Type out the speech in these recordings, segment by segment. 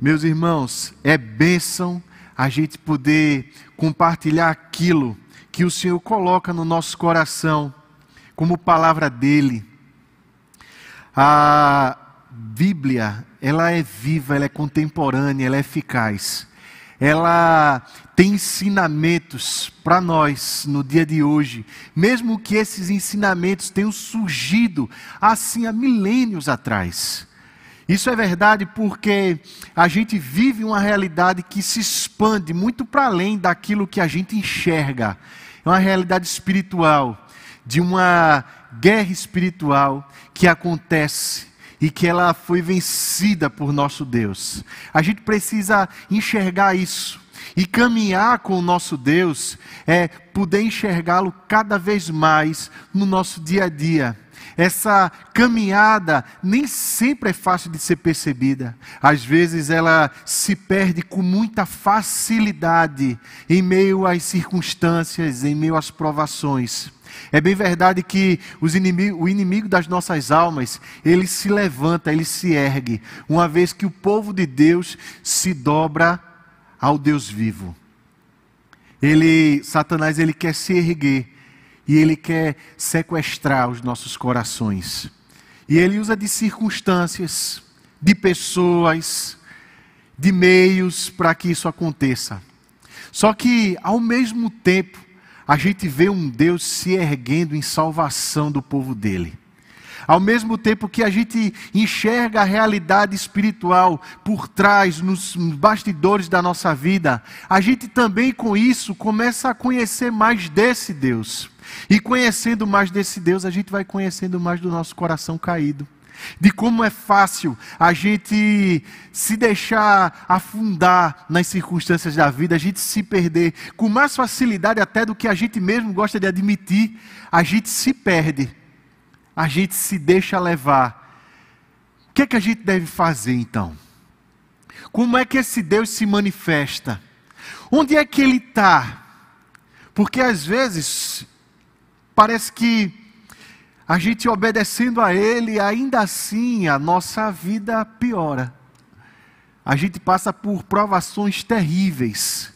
Meus irmãos, é bênção a gente poder compartilhar aquilo que o Senhor coloca no nosso coração, como palavra dele. A Bíblia, ela é viva, ela é contemporânea, ela é eficaz. Ela tem ensinamentos para nós no dia de hoje, mesmo que esses ensinamentos tenham surgido assim há milênios atrás. Isso é verdade porque a gente vive uma realidade que se expande muito para além daquilo que a gente enxerga. É uma realidade espiritual, de uma guerra espiritual que acontece e que ela foi vencida por nosso Deus. A gente precisa enxergar isso. E caminhar com o nosso Deus é poder enxergá-lo cada vez mais no nosso dia a dia essa caminhada nem sempre é fácil de ser percebida. Às vezes ela se perde com muita facilidade em meio às circunstâncias, em meio às provações. É bem verdade que o inimigo das nossas almas, ele se levanta, ele se ergue, uma vez que o povo de Deus se dobra ao Deus vivo. Ele, Satanás, ele quer se erguer e ele quer sequestrar os nossos corações. E ele usa de circunstâncias, de pessoas, de meios para que isso aconteça. Só que, ao mesmo tempo, a gente vê um Deus se erguendo em salvação do povo dele. Ao mesmo tempo que a gente enxerga a realidade espiritual por trás, nos bastidores da nossa vida, a gente também com isso começa a conhecer mais desse Deus. E conhecendo mais desse Deus, a gente vai conhecendo mais do nosso coração caído. De como é fácil a gente se deixar afundar nas circunstâncias da vida, a gente se perder, com mais facilidade até do que a gente mesmo gosta de admitir, a gente se perde, a gente se deixa levar. O que é que a gente deve fazer então? Como é que esse Deus se manifesta? Onde é que ele está? Porque às vezes Parece que a gente obedecendo a Ele, ainda assim a nossa vida piora. A gente passa por provações terríveis.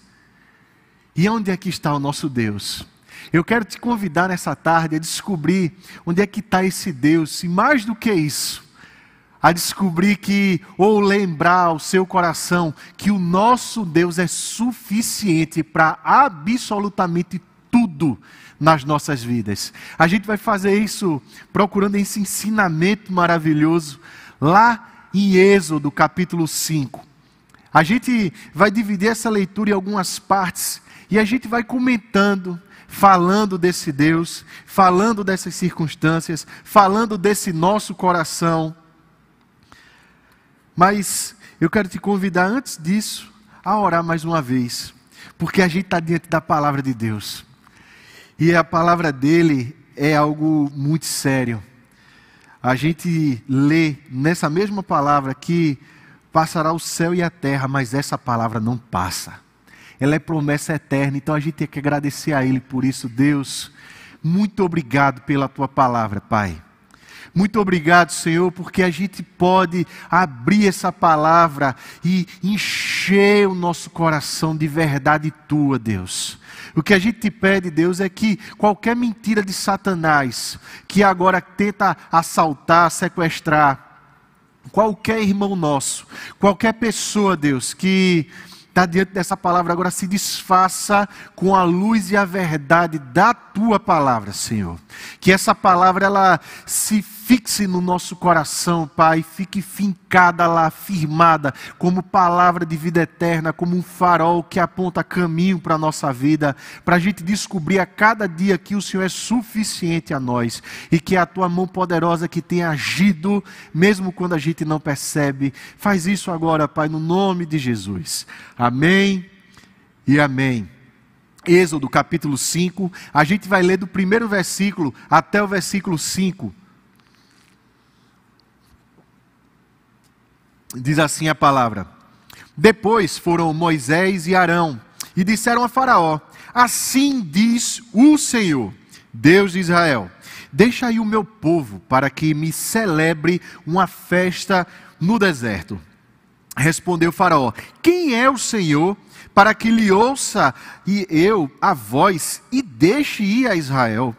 E onde é que está o nosso Deus? Eu quero te convidar nessa tarde a descobrir onde é que está esse Deus, e mais do que isso, a descobrir que, ou lembrar ao seu coração, que o nosso Deus é suficiente para absolutamente tudo nas nossas vidas. A gente vai fazer isso procurando esse ensinamento maravilhoso lá em Êxodo, capítulo 5. A gente vai dividir essa leitura em algumas partes e a gente vai comentando, falando desse Deus, falando dessas circunstâncias, falando desse nosso coração. Mas eu quero te convidar antes disso a orar mais uma vez, porque a gente está diante da palavra de Deus. E a palavra dele é algo muito sério. A gente lê nessa mesma palavra que passará o céu e a terra, mas essa palavra não passa. Ela é promessa eterna, então a gente tem que agradecer a Ele por isso. Deus, muito obrigado pela tua palavra, Pai. Muito obrigado, Senhor, porque a gente pode abrir essa palavra e encher o nosso coração de verdade tua, Deus. O que a gente te pede, Deus, é que qualquer mentira de Satanás, que agora tenta assaltar, sequestrar, qualquer irmão nosso, qualquer pessoa, Deus, que está diante dessa palavra agora se desfaça com a luz e a verdade da tua palavra, Senhor. Que essa palavra ela se fixe no nosso coração, Pai, fique fincada lá, firmada, como palavra de vida eterna, como um farol que aponta caminho para a nossa vida, para a gente descobrir a cada dia que o Senhor é suficiente a nós e que é a tua mão poderosa que tem agido, mesmo quando a gente não percebe. Faz isso agora, Pai, no nome de Jesus. Amém e amém. Êxodo capítulo 5, a gente vai ler do primeiro versículo até o versículo 5. Diz assim a palavra: Depois foram Moisés e Arão e disseram a Faraó: Assim diz o Senhor, Deus de Israel: Deixa aí o meu povo para que me celebre uma festa no deserto. Respondeu Faraó: Quem é o Senhor para que lhe ouça e eu a voz e deixe ir a Israel?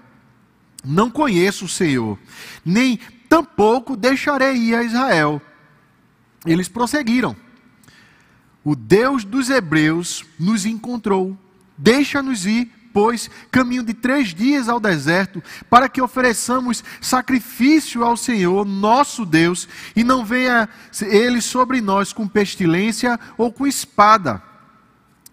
Não conheço o Senhor, nem tampouco deixarei ir a Israel. Eles prosseguiram. O Deus dos Hebreus nos encontrou. Deixa-nos ir, pois, caminho de três dias ao deserto, para que ofereçamos sacrifício ao Senhor, nosso Deus, e não venha ele sobre nós com pestilência ou com espada.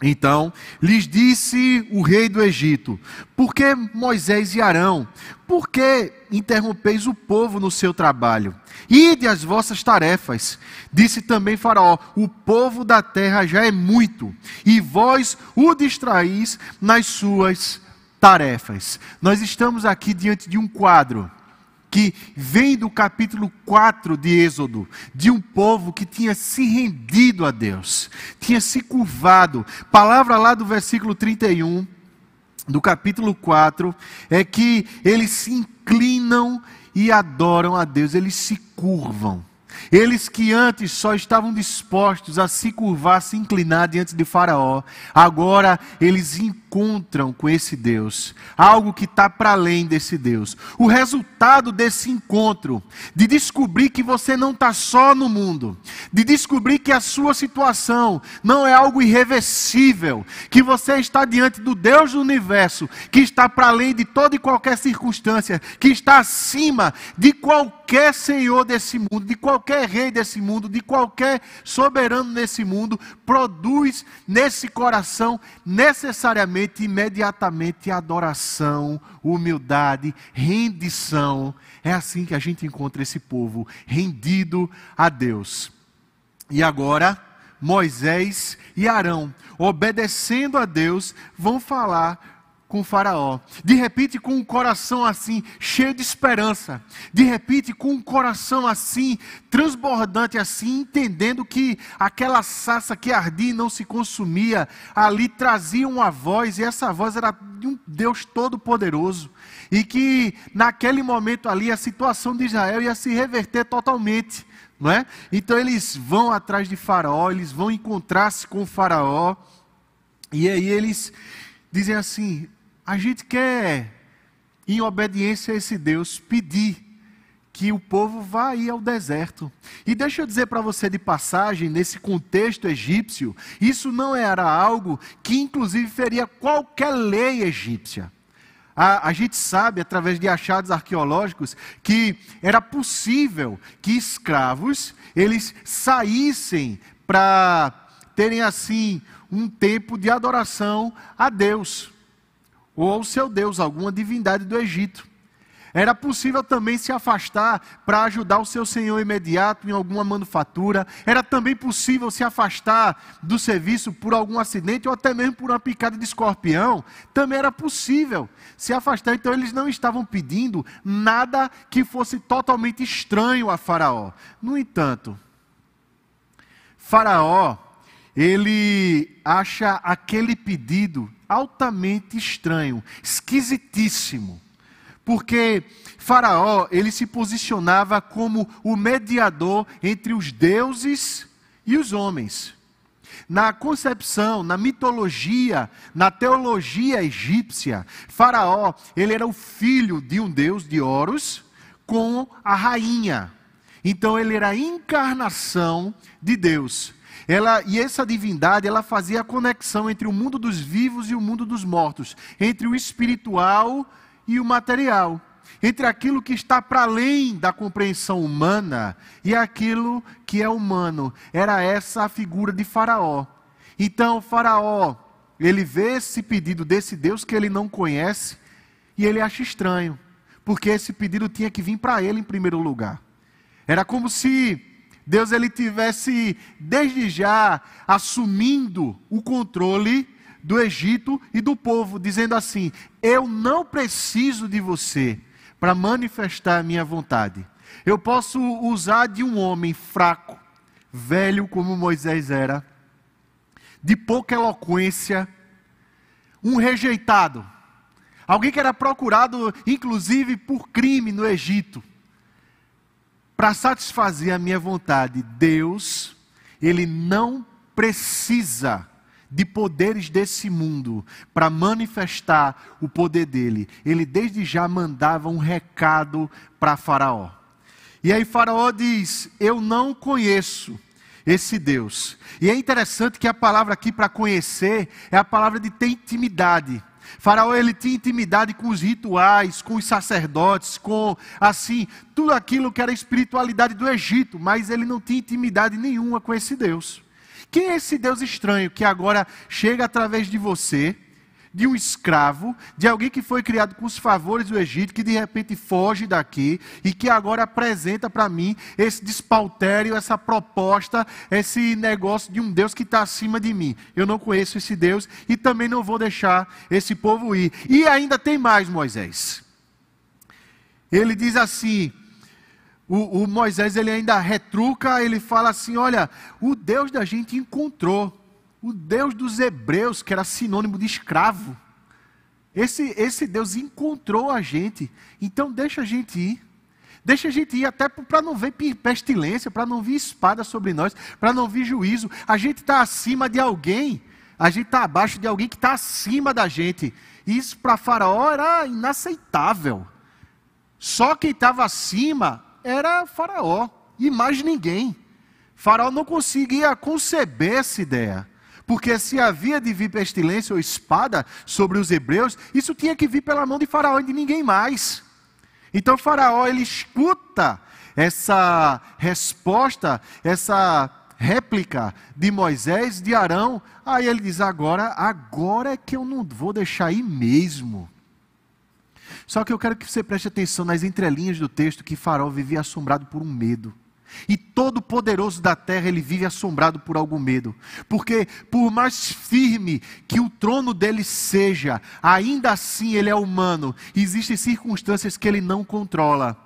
Então lhes disse o rei do Egito: Por que Moisés e Arão? Por que interrompeis o povo no seu trabalho? Ide as vossas tarefas. Disse também Faraó: O povo da terra já é muito, e vós o distraís nas suas tarefas. Nós estamos aqui diante de um quadro que vem do capítulo 4 de Êxodo, de um povo que tinha se rendido a Deus, tinha se curvado. Palavra lá do versículo 31 do capítulo 4 é que eles se inclinam e adoram a Deus, eles se curvam. Eles que antes só estavam dispostos a se curvar, se inclinar diante de Faraó, agora eles encontram com esse Deus, algo que está para além desse Deus. O resultado desse encontro, de descobrir que você não está só no mundo, de descobrir que a sua situação não é algo irreversível, que você está diante do Deus do universo, que está para além de toda e qualquer circunstância, que está acima de qualquer senhor desse mundo, de qualquer rei desse mundo, de qualquer soberano nesse mundo, produz nesse coração necessariamente imediatamente adoração, humildade, rendição. É assim que a gente encontra esse povo rendido a Deus. E agora, Moisés e Arão, obedecendo a Deus, vão falar com Faraó. De repente, com um coração assim, cheio de esperança. De repente, com um coração assim, transbordante assim, entendendo que aquela sassa que ardia e não se consumia, ali trazia uma voz, e essa voz era de um Deus todo-poderoso. E que naquele momento ali a situação de Israel ia se reverter totalmente. Não é? Então eles vão atrás de Faraó, eles vão encontrar-se com Faraó, e aí eles dizem assim: a gente quer, em obediência a esse Deus, pedir que o povo vá ir ao deserto. E deixa eu dizer para você de passagem, nesse contexto egípcio, isso não era algo que inclusive feria qualquer lei egípcia. A, a, gente sabe, através de achados arqueológicos, que era possível que escravos eles saíssem para terem assim um tempo de adoração a Deus ou ao seu Deus, alguma divindade do Egito. Era possível também se afastar para ajudar o seu senhor imediato em alguma manufatura. Era também possível se afastar do serviço por algum acidente ou até mesmo por uma picada de escorpião. Também era possível se afastar. Então eles não estavam pedindo nada que fosse totalmente estranho a Faraó. No entanto, Faraó, ele acha aquele pedido altamente estranho, esquisitíssimo. Porque Faraó, ele se posicionava como o mediador entre os deuses e os homens. Na concepção, na mitologia, na teologia egípcia, Faraó, ele era o filho de um deus de Horus com a rainha. Então ele era a encarnação de Deus. Ela, e essa divindade, ela fazia a conexão entre o mundo dos vivos e o mundo dos mortos, entre o espiritual e o material, entre aquilo que está para além da compreensão humana e aquilo que é humano. Era essa a figura de Faraó. Então, Faraó, ele vê esse pedido desse Deus que ele não conhece e ele acha estranho, porque esse pedido tinha que vir para ele em primeiro lugar. Era como se Deus ele tivesse desde já assumindo o controle do Egito e do povo, dizendo assim: Eu não preciso de você para manifestar a minha vontade. Eu posso usar de um homem fraco, velho como Moisés era, de pouca eloquência, um rejeitado, alguém que era procurado inclusive por crime no Egito para satisfazer a minha vontade, Deus, ele não precisa de poderes desse mundo para manifestar o poder dele. Ele desde já mandava um recado para Faraó. E aí Faraó diz: Eu não conheço esse Deus. E é interessante que a palavra aqui para conhecer é a palavra de ter intimidade. Faraó ele tinha intimidade com os rituais, com os sacerdotes, com assim, tudo aquilo que era a espiritualidade do Egito, mas ele não tinha intimidade nenhuma com esse Deus. Quem é esse Deus estranho que agora chega através de você, de um escravo, de alguém que foi criado com os favores do Egito, que de repente foge daqui e que agora apresenta para mim esse despautério, essa proposta, esse negócio de um Deus que está acima de mim. Eu não conheço esse Deus e também não vou deixar esse povo ir. E ainda tem mais, Moisés. Ele diz assim: o, o, Moisés ele ainda retruca, ele fala assim: olha, o Deus da gente encontrou, o Deus dos hebreus, que era sinônimo de escravo. Esse, esse Deus encontrou a gente, então deixa a gente ir. Deixa a gente ir até para não ver pestilência, para não vir espada sobre nós, para não vir juízo. A gente está acima de alguém, a gente está abaixo de alguém que está acima da gente. Isso para Faraó era inaceitável. Só quem estava acima era Faraó e mais ninguém. Faraó não conseguia conceber essa ideia. Porque se havia de vir pestilência ou espada sobre os hebreus, isso tinha que vir pela mão de Faraó e de ninguém mais. Então Faraó ele escuta essa resposta, essa réplica de Moisés, de Arão. Aí ele diz: agora, agora é que eu não vou deixar ir mesmo. Só que eu quero que você preste atenção nas entrelinhas do texto que Faraó vivia assombrado por um medo. E todo poderoso da terra ele vive assombrado por algum medo, porque por mais firme que o trono dele seja, ainda assim ele é humano. Existem circunstâncias que ele não controla.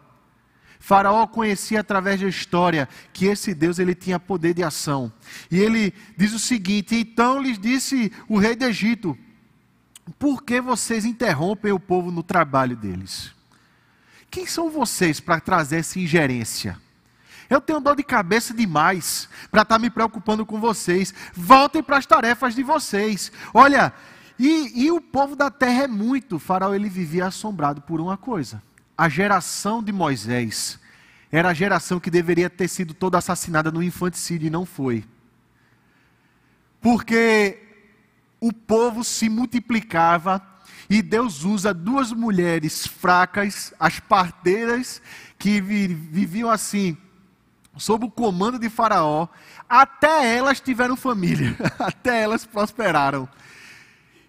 Faraó conhecia através da história que esse Deus ele tinha poder de ação. E ele diz o seguinte: Então lhes disse o rei do Egito: por que vocês interrompem o povo no trabalho deles? Quem são vocês para trazer essa ingerência? Eu tenho dor de cabeça demais para estar tá me preocupando com vocês. Voltem para as tarefas de vocês. Olha, e, e o povo da terra é muito. O faraó ele vivia assombrado por uma coisa. A geração de Moisés era a geração que deveria ter sido toda assassinada no infanticídio e não foi. Porque o povo se multiplicava e Deus usa duas mulheres fracas, as parteiras, que viviam assim, sob o comando de Faraó, até elas tiveram família, até elas prosperaram.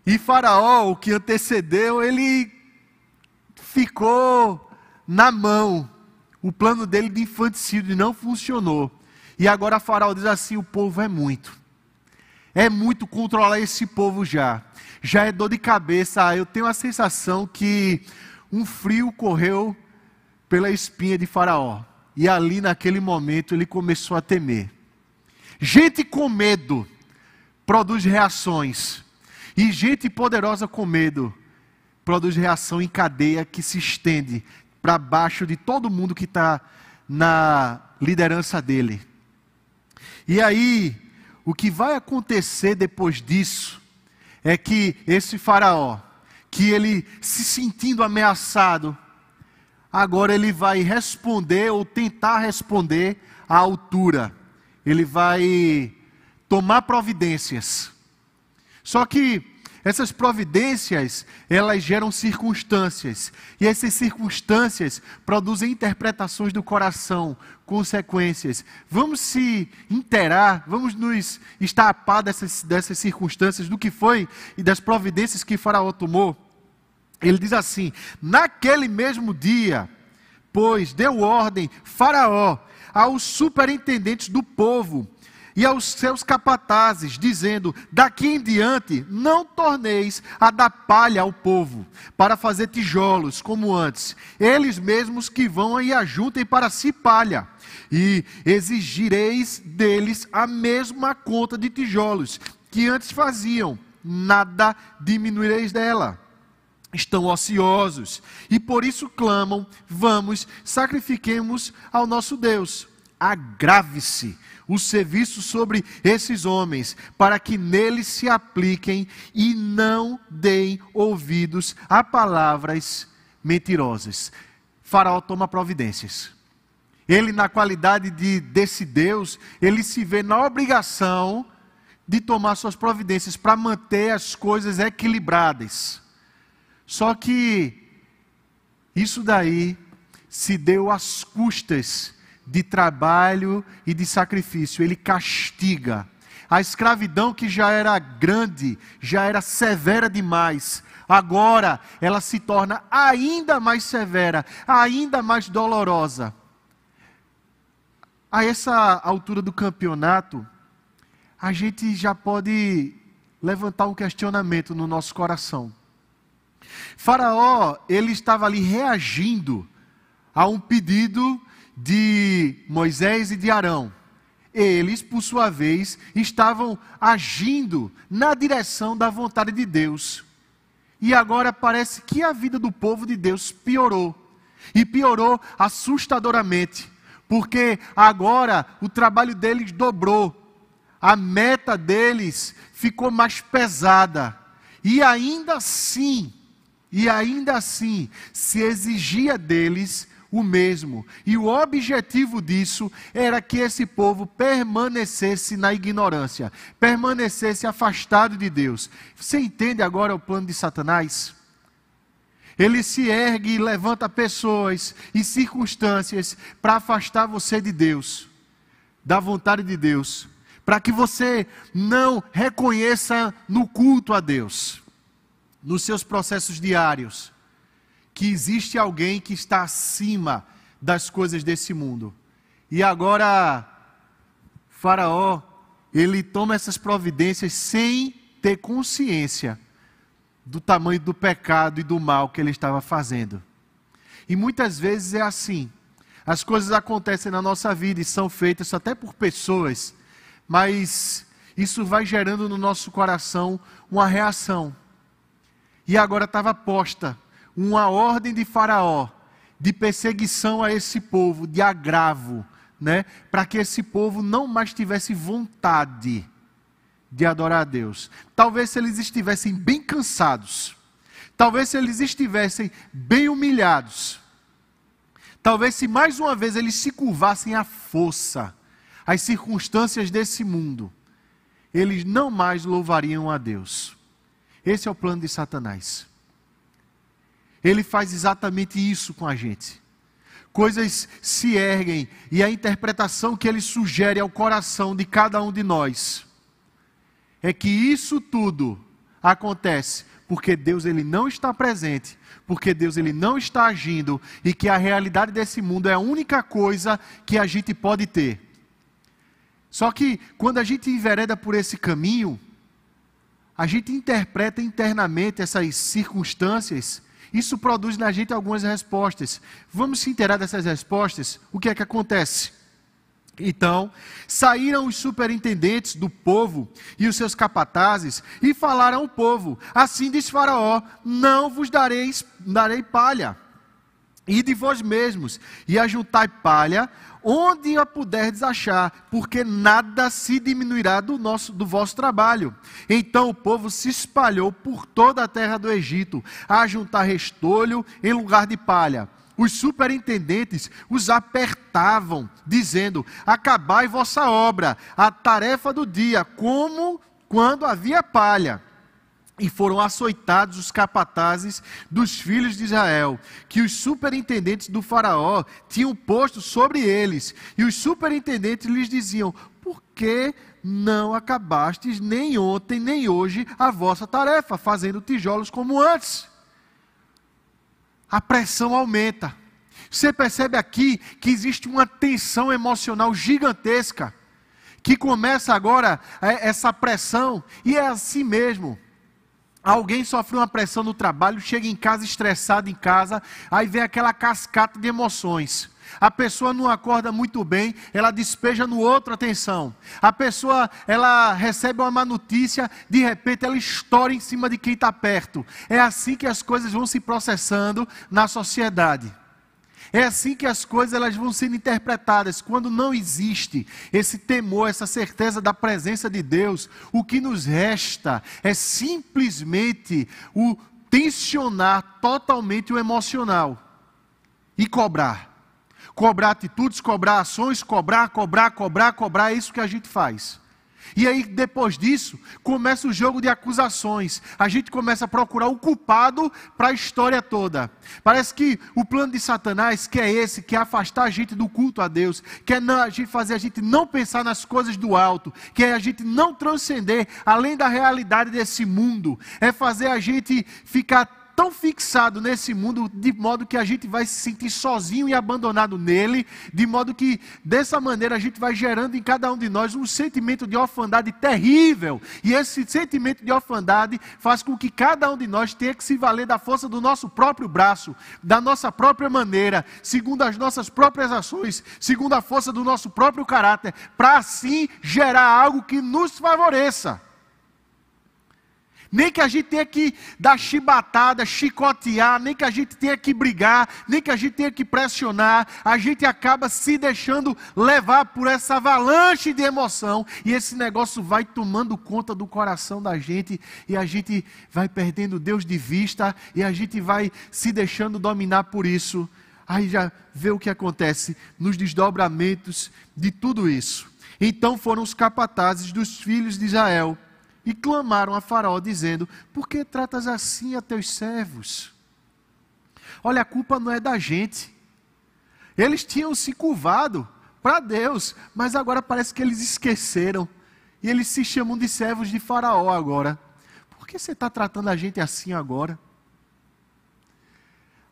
E Faraó, o que antecedeu, ele ficou na mão. O plano dele de infanticídio não funcionou. E agora Faraó diz assim: o povo é muito. É muito controlar esse povo já. Já é dor de cabeça. Eu tenho a sensação que um frio correu pela espinha de Faraó. E ali, naquele momento, ele começou a temer. Gente com medo produz reações. E gente poderosa com medo produz reação em cadeia que se estende para baixo de todo mundo que está na liderança dele. E aí, o que vai acontecer depois disso é que esse faraó, que ele se sentindo ameaçado, agora ele vai responder ou tentar responder à altura. Ele vai tomar providências. Só que essas providências, elas geram circunstâncias. E essas circunstâncias produzem interpretações do coração, consequências. Vamos se interar, vamos nos estapar dessas, dessas circunstâncias, do que foi e das providências que Faraó tomou. Ele diz assim: naquele mesmo dia, pois deu ordem Faraó aos superintendentes do povo e aos seus capatazes, dizendo: Daqui em diante não torneis a dar palha ao povo, para fazer tijolos, como antes. Eles mesmos que vão e ajuntem para si palha. E exigireis deles a mesma conta de tijolos que antes faziam, nada diminuireis dela estão ociosos e por isso clamam: vamos, sacrifiquemos ao nosso Deus. agrave-se o serviço sobre esses homens, para que neles se apliquem e não deem ouvidos a palavras mentirosas. Faraó toma providências. Ele, na qualidade de desse Deus, ele se vê na obrigação de tomar suas providências para manter as coisas equilibradas. Só que isso daí se deu às custas de trabalho e de sacrifício. Ele castiga. A escravidão que já era grande, já era severa demais, agora ela se torna ainda mais severa, ainda mais dolorosa. A essa altura do campeonato, a gente já pode levantar um questionamento no nosso coração. Faraó, ele estava ali reagindo a um pedido de Moisés e de Arão. Eles, por sua vez, estavam agindo na direção da vontade de Deus. E agora parece que a vida do povo de Deus piorou. E piorou assustadoramente. Porque agora o trabalho deles dobrou. A meta deles ficou mais pesada. E ainda assim, e ainda assim, se exigia deles o mesmo. E o objetivo disso era que esse povo permanecesse na ignorância, permanecesse afastado de Deus. Você entende agora o plano de Satanás? Ele se ergue e levanta pessoas e circunstâncias para afastar você de Deus, da vontade de Deus, para que você não reconheça no culto a Deus, nos seus processos diários que existe alguém que está acima das coisas desse mundo. E agora, Faraó, ele toma essas providências sem ter consciência do tamanho do pecado e do mal que ele estava fazendo. E muitas vezes é assim. As coisas acontecem na nossa vida e são feitas até por pessoas, mas isso vai gerando no nosso coração uma reação. E agora estava posta uma ordem de Faraó de perseguição a esse povo, de agravo, né? Para que esse povo não mais tivesse vontade de adorar a Deus. Talvez se eles estivessem bem cansados, talvez se eles estivessem bem humilhados, talvez se mais uma vez eles se curvassem à força, às circunstâncias desse mundo, eles não mais louvariam a Deus. Esse é o plano de Satanás. Ele faz exatamente isso com a gente. Coisas se erguem e a interpretação que ele sugere ao coração de cada um de nós é que isso tudo acontece porque Deus ele não está presente, porque Deus ele não está agindo e que a realidade desse mundo é a única coisa que a gente pode ter. Só que quando a gente envereda por esse caminho, a gente interpreta internamente essas circunstâncias isso produz na gente algumas respostas. Vamos se inteirar dessas respostas? O que é que acontece? Então, saíram os superintendentes do povo e os seus capatazes e falaram ao povo: Assim diz Faraó: Não vos darei, darei palha. E de vós mesmos, e ajuntai palha onde a puderdes achar, porque nada se diminuirá do, nosso, do vosso trabalho. Então o povo se espalhou por toda a terra do Egito, a juntar restolho em lugar de palha. Os superintendentes os apertavam, dizendo: Acabai vossa obra, a tarefa do dia, como quando havia palha. E foram açoitados os capatazes dos filhos de Israel, que os superintendentes do Faraó tinham posto sobre eles. E os superintendentes lhes diziam: Por que não acabastes nem ontem nem hoje a vossa tarefa, fazendo tijolos como antes? A pressão aumenta. Você percebe aqui que existe uma tensão emocional gigantesca, que começa agora é, essa pressão, e é assim mesmo. Alguém sofre uma pressão no trabalho, chega em casa estressado em casa, aí vem aquela cascata de emoções. A pessoa não acorda muito bem, ela despeja no outro atenção. A pessoa, ela recebe uma má notícia, de repente ela estoura em cima de quem está perto. É assim que as coisas vão se processando na sociedade. É assim que as coisas elas vão sendo interpretadas. Quando não existe esse temor, essa certeza da presença de Deus, o que nos resta é simplesmente o tensionar totalmente o emocional e cobrar. Cobrar atitudes, cobrar ações, cobrar, cobrar, cobrar, cobrar, é isso que a gente faz. E aí, depois disso, começa o jogo de acusações. A gente começa a procurar o culpado para a história toda. Parece que o plano de Satanás, que é esse, que é afastar a gente do culto a Deus, que é a gente fazer a gente não pensar nas coisas do alto, que é a gente não transcender além da realidade desse mundo, é fazer a gente ficar tão fixado nesse mundo, de modo que a gente vai se sentir sozinho e abandonado nele, de modo que dessa maneira a gente vai gerando em cada um de nós um sentimento de orfandade terrível. E esse sentimento de orfandade faz com que cada um de nós tenha que se valer da força do nosso próprio braço, da nossa própria maneira, segundo as nossas próprias ações, segundo a força do nosso próprio caráter, para assim gerar algo que nos favoreça. Nem que a gente tenha que dar chibatada, chicotear, nem que a gente tenha que brigar, nem que a gente tenha que pressionar, a gente acaba se deixando levar por essa avalanche de emoção e esse negócio vai tomando conta do coração da gente e a gente vai perdendo Deus de vista e a gente vai se deixando dominar por isso. Aí já vê o que acontece nos desdobramentos de tudo isso. Então foram os capatazes dos filhos de Israel e clamaram a Faraó, dizendo: Por que tratas assim a teus servos? Olha, a culpa não é da gente. Eles tinham se curvado para Deus, mas agora parece que eles esqueceram. E eles se chamam de servos de Faraó agora. Por que você está tratando a gente assim agora?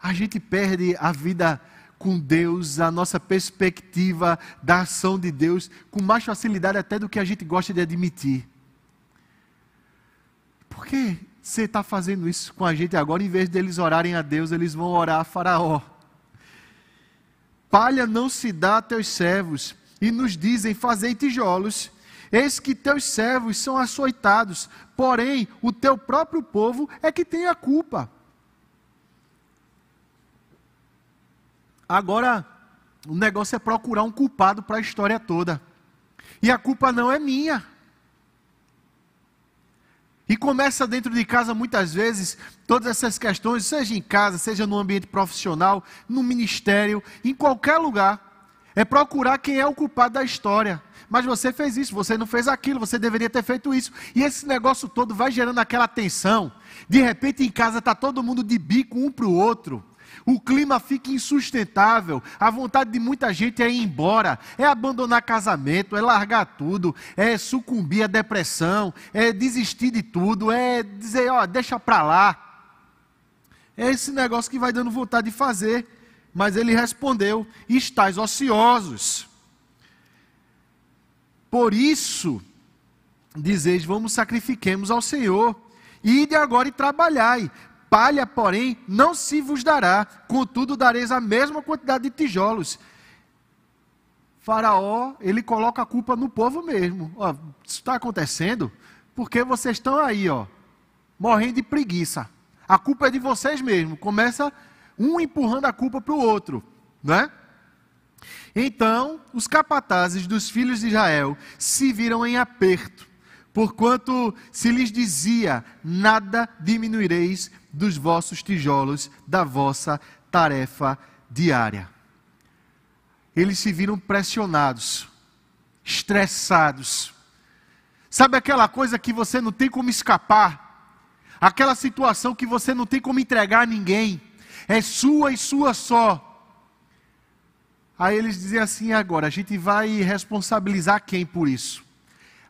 A gente perde a vida com Deus, a nossa perspectiva da ação de Deus, com mais facilidade até do que a gente gosta de admitir. Por que você está fazendo isso com a gente agora? Em vez deles orarem a Deus, eles vão orar a Faraó. Palha não se dá a teus servos, e nos dizem: Fazei tijolos. Eis que teus servos são açoitados, porém o teu próprio povo é que tem a culpa. Agora, o negócio é procurar um culpado para a história toda. E a culpa não é minha. E começa dentro de casa muitas vezes, todas essas questões, seja em casa, seja no ambiente profissional, no ministério, em qualquer lugar, é procurar quem é o culpado da história. Mas você fez isso, você não fez aquilo, você deveria ter feito isso. E esse negócio todo vai gerando aquela tensão. De repente em casa está todo mundo de bico um para o outro o clima fica insustentável, a vontade de muita gente é ir embora, é abandonar casamento, é largar tudo, é sucumbir à depressão, é desistir de tudo, é dizer, ó, deixa para lá. É esse negócio que vai dando vontade de fazer. Mas ele respondeu: estáis ociosos. Por isso, dizeis: vamos sacrifiquemos ao Senhor. Ide agora e trabalhai, palha, porém, não se vos dará, contudo dareis a mesma quantidade de tijolos. Faraó, ele coloca a culpa no povo mesmo. Ó, isso está acontecendo porque vocês estão aí, ó, morrendo de preguiça. A culpa é de vocês mesmos. Começa um empurrando a culpa para o outro, né? Então, os capatazes dos filhos de Israel se viram em aperto, porquanto se lhes dizia: nada diminuireis dos vossos tijolos da vossa tarefa diária. Eles se viram pressionados, estressados. Sabe aquela coisa que você não tem como escapar? Aquela situação que você não tem como entregar a ninguém, é sua e sua só. Aí eles dizem assim: agora, a gente vai responsabilizar quem por isso?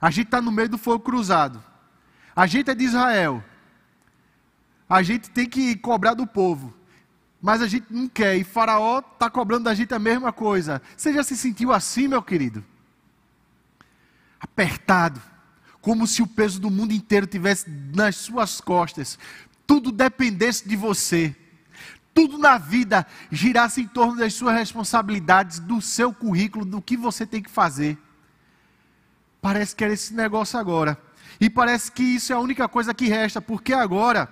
A gente está no meio do fogo cruzado. A gente é de Israel a gente tem que cobrar do povo. Mas a gente não quer, e Faraó está cobrando da gente a mesma coisa. Você já se sentiu assim, meu querido? Apertado, como se o peso do mundo inteiro tivesse nas suas costas, tudo dependesse de você, tudo na vida girasse em torno das suas responsabilidades, do seu currículo, do que você tem que fazer. Parece que era esse negócio agora. E parece que isso é a única coisa que resta, porque agora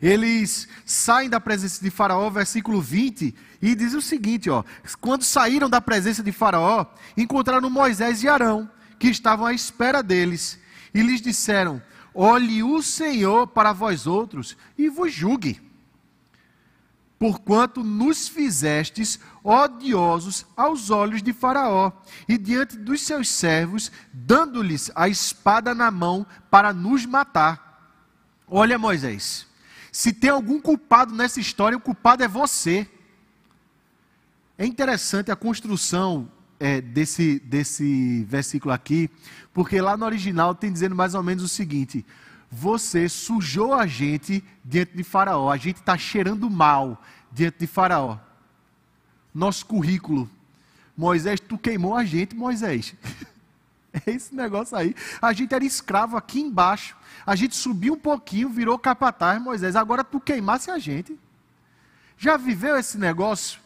Eles saem da presença de Faraó, versículo 20, e diz o seguinte: ó, quando saíram da presença de Faraó, encontraram Moisés e Arão, que estavam à espera deles, e lhes disseram: Olhe o Senhor para vós outros e vos julgue porquanto nos fizestes odiosos aos olhos de Faraó e diante dos seus servos, dando-lhes a espada na mão para nos matar. Olha, Moisés, se tem algum culpado nessa história, o culpado é você. É interessante a construção é, desse, desse versículo aqui, porque lá no original tem dizendo mais ou menos o seguinte: você sujou a gente diante de Faraó, a gente está cheirando mal diante de Faraó. Nosso currículo. Moisés, tu queimou a gente, Moisés. É esse negócio aí. A gente era escravo aqui embaixo. A gente subiu um pouquinho, virou capataz, Moisés. Agora tu queimasse a gente. Já viveu esse negócio?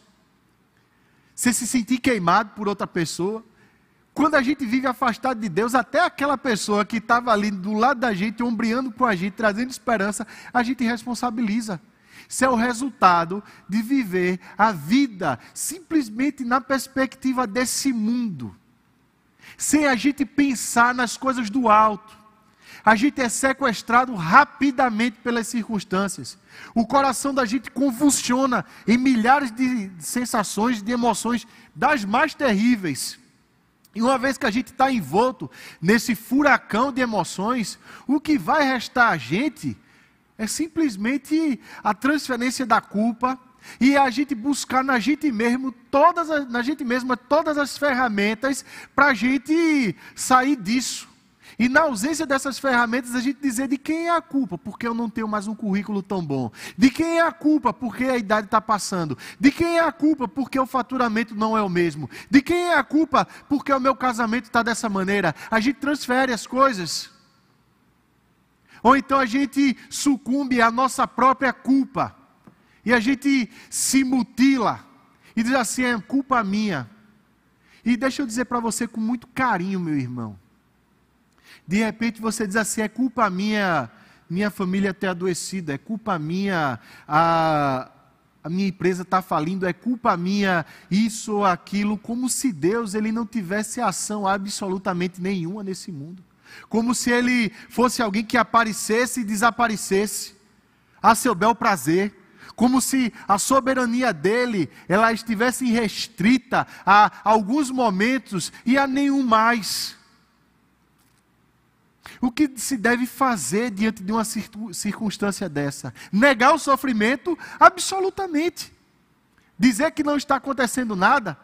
Você se sentir queimado por outra pessoa? Quando a gente vive afastado de Deus, até aquela pessoa que estava ali do lado da gente, ombreando com a gente, trazendo esperança, a gente responsabiliza. Isso é o resultado de viver a vida simplesmente na perspectiva desse mundo, sem a gente pensar nas coisas do alto. A gente é sequestrado rapidamente pelas circunstâncias. O coração da gente convulsiona em milhares de sensações, de emoções, das mais terríveis. E uma vez que a gente está envolto nesse furacão de emoções, o que vai restar a gente é simplesmente a transferência da culpa e a gente buscar na gente mesmo todas as, na gente mesma todas as ferramentas para a gente sair disso. E na ausência dessas ferramentas, a gente dizer de quem é a culpa, porque eu não tenho mais um currículo tão bom. De quem é a culpa, porque a idade está passando. De quem é a culpa, porque o faturamento não é o mesmo. De quem é a culpa, porque o meu casamento está dessa maneira. A gente transfere as coisas. Ou então a gente sucumbe à nossa própria culpa. E a gente se mutila. E diz assim: é culpa minha. E deixa eu dizer para você com muito carinho, meu irmão. De repente você diz assim: é culpa minha, minha família ter adoecido, é culpa minha, a, a minha empresa está falindo, é culpa minha, isso ou aquilo, como se Deus ele não tivesse ação absolutamente nenhuma nesse mundo. Como se ele fosse alguém que aparecesse e desaparecesse, a seu bel prazer como se a soberania dele ela estivesse restrita a alguns momentos e a nenhum mais. O que se deve fazer diante de uma circunstância dessa? Negar o sofrimento? Absolutamente. Dizer que não está acontecendo nada?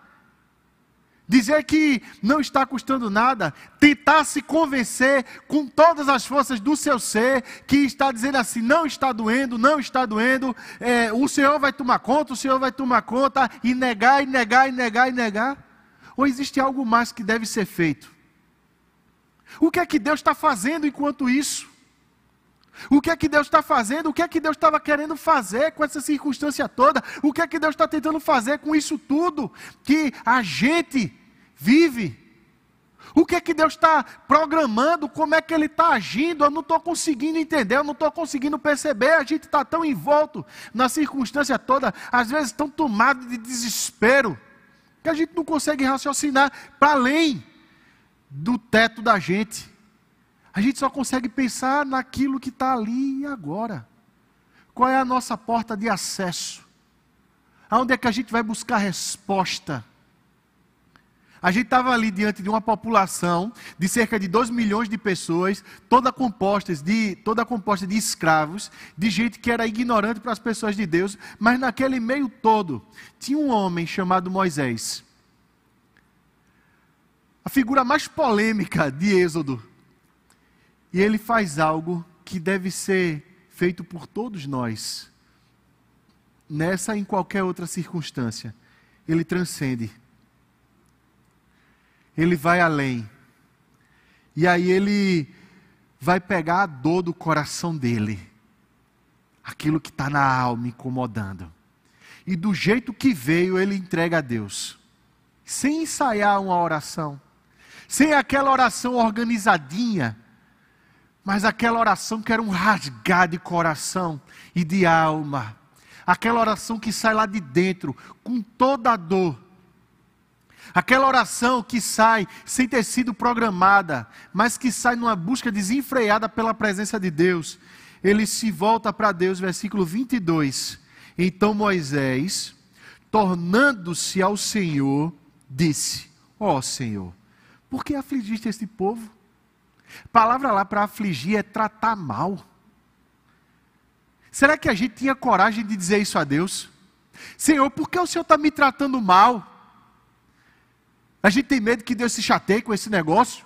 Dizer que não está custando nada, tentar se convencer com todas as forças do seu ser, que está dizendo assim: não está doendo, não está doendo, é, o Senhor vai tomar conta, o Senhor vai tomar conta, e negar, e negar, e negar, e negar? Ou existe algo mais que deve ser feito? O que é que Deus está fazendo enquanto isso? O que é que Deus está fazendo? O que é que Deus estava querendo fazer com essa circunstância toda? O que é que Deus está tentando fazer com isso tudo que a gente vive? O que é que Deus está programando? Como é que Ele está agindo? Eu não estou conseguindo entender, eu não estou conseguindo perceber. A gente está tão envolto na circunstância toda, às vezes tão tomado de desespero, que a gente não consegue raciocinar para além do teto da gente. A gente só consegue pensar naquilo que está ali e agora. Qual é a nossa porta de acesso? Aonde é que a gente vai buscar resposta? A gente estava ali diante de uma população de cerca de 2 milhões de pessoas, toda composta de, toda composta de escravos, de gente que era ignorante para as pessoas de Deus, mas naquele meio todo tinha um homem chamado Moisés a figura mais polêmica de Êxodo. E ele faz algo que deve ser feito por todos nós, nessa e em qualquer outra circunstância. Ele transcende. Ele vai além. E aí ele vai pegar a dor do coração dele, aquilo que está na alma incomodando. E do jeito que veio, ele entrega a Deus, sem ensaiar uma oração sem aquela oração organizadinha, Mas aquela oração que era um rasgar de coração e de alma, aquela oração que sai lá de dentro, com toda a dor, aquela oração que sai sem ter sido programada, mas que sai numa busca desenfreada pela presença de Deus, ele se volta para Deus, versículo 22. Então Moisés, tornando-se ao Senhor, disse: Ó oh, Senhor, por que afligiste este povo? Palavra lá para afligir é tratar mal. Será que a gente tinha coragem de dizer isso a Deus? Senhor, por que o Senhor está me tratando mal? A gente tem medo que Deus se chateie com esse negócio?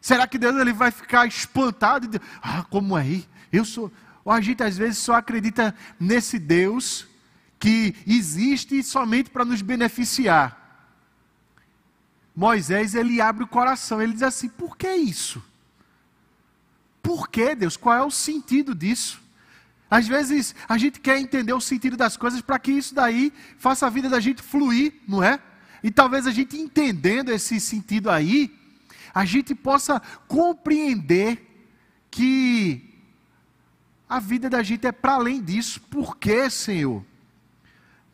Será que Deus ele vai ficar espantado? De, ah, como aí? Eu sou. Ou a gente às vezes só acredita nesse Deus que existe somente para nos beneficiar. Moisés ele abre o coração, ele diz assim: por que isso? Por que Deus? Qual é o sentido disso? Às vezes a gente quer entender o sentido das coisas para que isso daí faça a vida da gente fluir, não é? E talvez a gente entendendo esse sentido aí, a gente possa compreender que a vida da gente é para além disso. Por que, Senhor?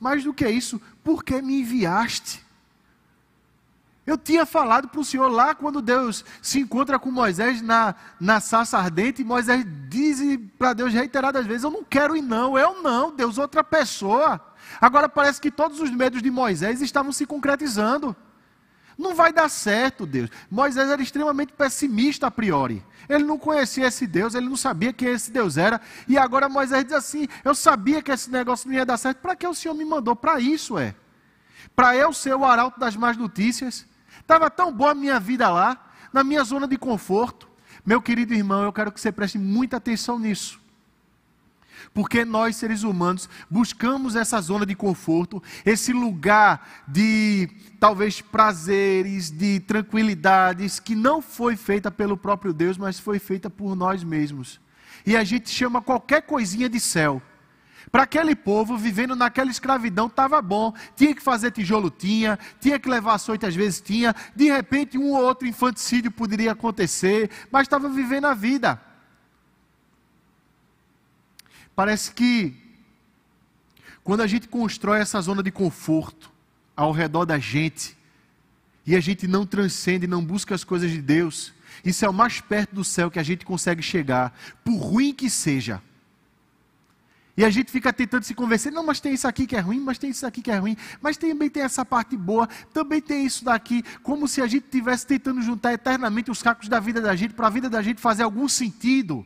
Mais do que isso, por que me enviaste? Eu tinha falado para o Senhor lá quando Deus se encontra com Moisés na, na sarça ardente, e Moisés diz para Deus reiteradas vezes: Eu não quero ir, não, eu não, Deus, outra pessoa. Agora parece que todos os medos de Moisés estavam se concretizando. Não vai dar certo, Deus. Moisés era extremamente pessimista a priori. Ele não conhecia esse Deus, ele não sabia quem esse Deus era. E agora Moisés diz assim: Eu sabia que esse negócio não ia dar certo. Para que o Senhor me mandou? Para isso é. Para eu ser o arauto das más notícias. Estava tão boa a minha vida lá, na minha zona de conforto. Meu querido irmão, eu quero que você preste muita atenção nisso. Porque nós, seres humanos, buscamos essa zona de conforto, esse lugar de talvez prazeres, de tranquilidades, que não foi feita pelo próprio Deus, mas foi feita por nós mesmos. E a gente chama qualquer coisinha de céu. Para aquele povo, vivendo naquela escravidão, estava bom. Tinha que fazer tijolo, tinha. Tinha que levar açoite, às vezes tinha. De repente, um ou outro infanticídio poderia acontecer. Mas estava vivendo a vida. Parece que, quando a gente constrói essa zona de conforto ao redor da gente, e a gente não transcende, não busca as coisas de Deus, isso é o mais perto do céu que a gente consegue chegar, por ruim que seja. E a gente fica tentando se convencer, não, mas tem isso aqui que é ruim, mas tem isso aqui que é ruim, mas também tem essa parte boa, também tem isso daqui, como se a gente estivesse tentando juntar eternamente os cacos da vida da gente, para a vida da gente fazer algum sentido.